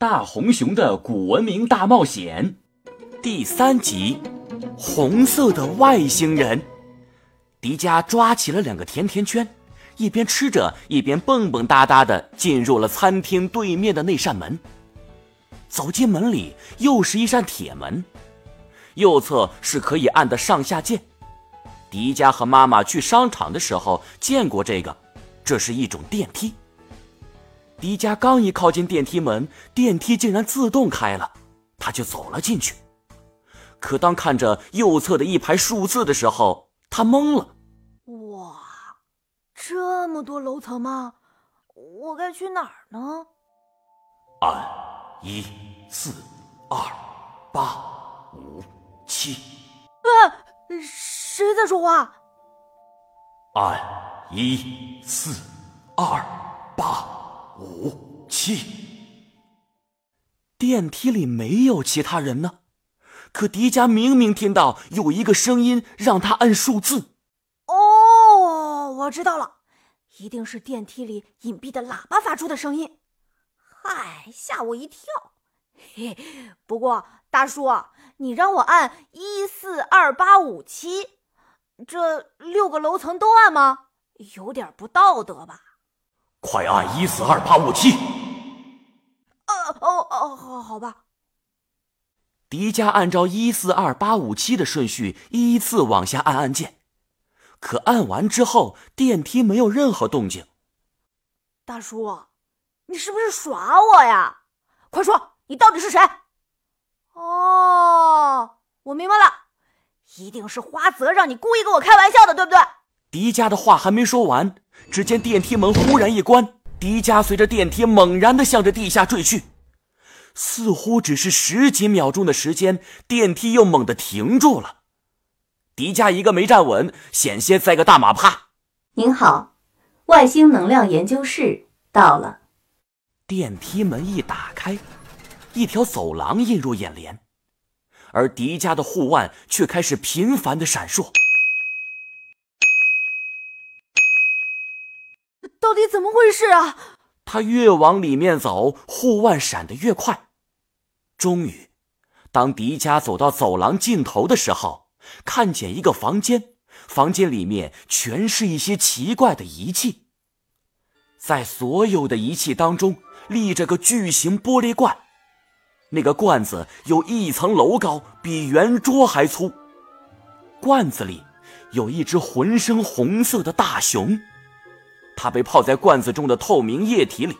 大红熊的古文明大冒险第三集：红色的外星人。迪迦抓起了两个甜甜圈，一边吃着，一边蹦蹦哒哒的进入了餐厅对面的那扇门。走进门里，又是一扇铁门，右侧是可以按的上下键。迪迦和妈妈去商场的时候见过这个，这是一种电梯。迪迦刚一靠近电梯门，电梯竟然自动开了，他就走了进去。可当看着右侧的一排数字的时候，他懵了。哇，这么多楼层吗？我该去哪儿呢？按一四二八五七。啊，谁在说话？按一四二八。五七，电梯里没有其他人呢，可迪迦明明听到有一个声音让他按数字。哦，我知道了，一定是电梯里隐蔽的喇叭发出的声音。嗨，吓我一跳。嘿，不过大叔，你让我按一四二八五七，这六个楼层都按吗？有点不道德吧。快按一四二八五七！哦哦哦，好好吧。迪迦按照一四二八五七的顺序依次往下按按键，可按完之后电梯没有任何动静。大叔，你是不是耍我呀？快说，你到底是谁？哦，我明白了，一定是花泽让你故意跟我开玩笑的，对不对？迪迦的话还没说完。只见电梯门忽然一关，迪迦随着电梯猛然的向着地下坠去，似乎只是十几秒钟的时间，电梯又猛地停住了。迪迦一个没站稳，险些栽个大马趴。您好，外星能量研究室到了。电梯门一打开，一条走廊映入眼帘，而迪迦的护腕却开始频繁的闪烁。到底怎么回事啊？他越往里面走，护腕闪得越快。终于，当迪迦走到走廊尽头的时候，看见一个房间，房间里面全是一些奇怪的仪器。在所有的仪器当中，立着个巨型玻璃罐，那个罐子有一层楼高，比圆桌还粗。罐子里有一只浑身红色的大熊。它被泡在罐子中的透明液体里，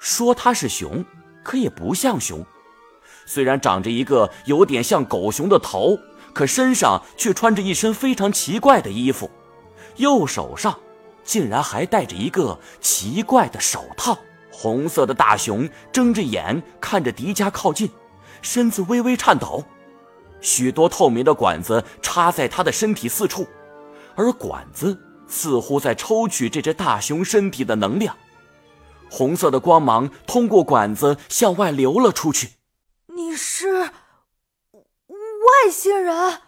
说它是熊，可也不像熊。虽然长着一个有点像狗熊的头，可身上却穿着一身非常奇怪的衣服，右手上竟然还戴着一个奇怪的手套。红色的大熊睁着眼看着迪迦靠近，身子微微颤抖。许多透明的管子插在他的身体四处，而管子。似乎在抽取这只大熊身体的能量，红色的光芒通过管子向外流了出去。你是外星人？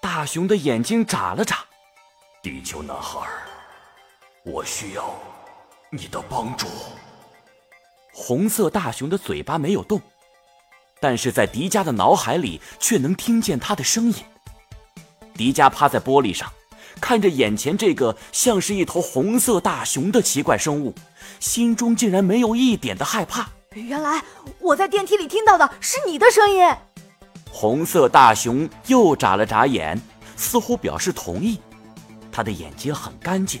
大熊的眼睛眨了眨。地球男孩，我需要你的帮助。红色大熊的嘴巴没有动，但是在迪迦的脑海里却能听见他的声音。迪迦趴在玻璃上。看着眼前这个像是一头红色大熊的奇怪生物，心中竟然没有一点的害怕。原来我在电梯里听到的是你的声音。红色大熊又眨了眨眼，似乎表示同意。他的眼睛很干净，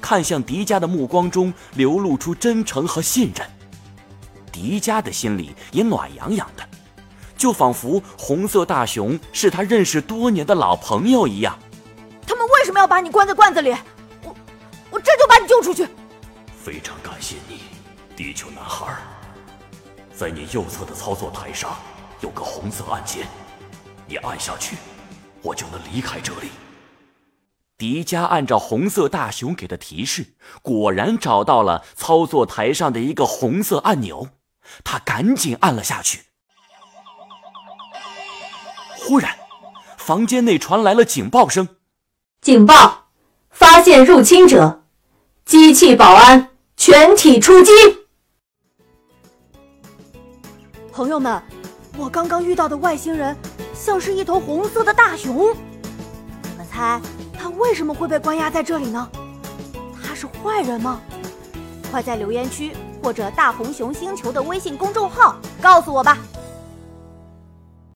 看向迪迦的目光中流露出真诚和信任。迪迦的心里也暖洋洋的，就仿佛红色大熊是他认识多年的老朋友一样。什么要把你关在罐子里？我我这就把你救出去。非常感谢你，地球男孩。在你右侧的操作台上有个红色按键，你按下去，我就能离开这里。迪迦按照红色大熊给的提示，果然找到了操作台上的一个红色按钮，他赶紧按了下去。忽然，房间内传来了警报声。警报！发现入侵者，机器保安全体出击！朋友们，我刚刚遇到的外星人像是一头红色的大熊，你们猜他为什么会被关押在这里呢？他是坏人吗？快在留言区或者大红熊星球的微信公众号告诉我吧！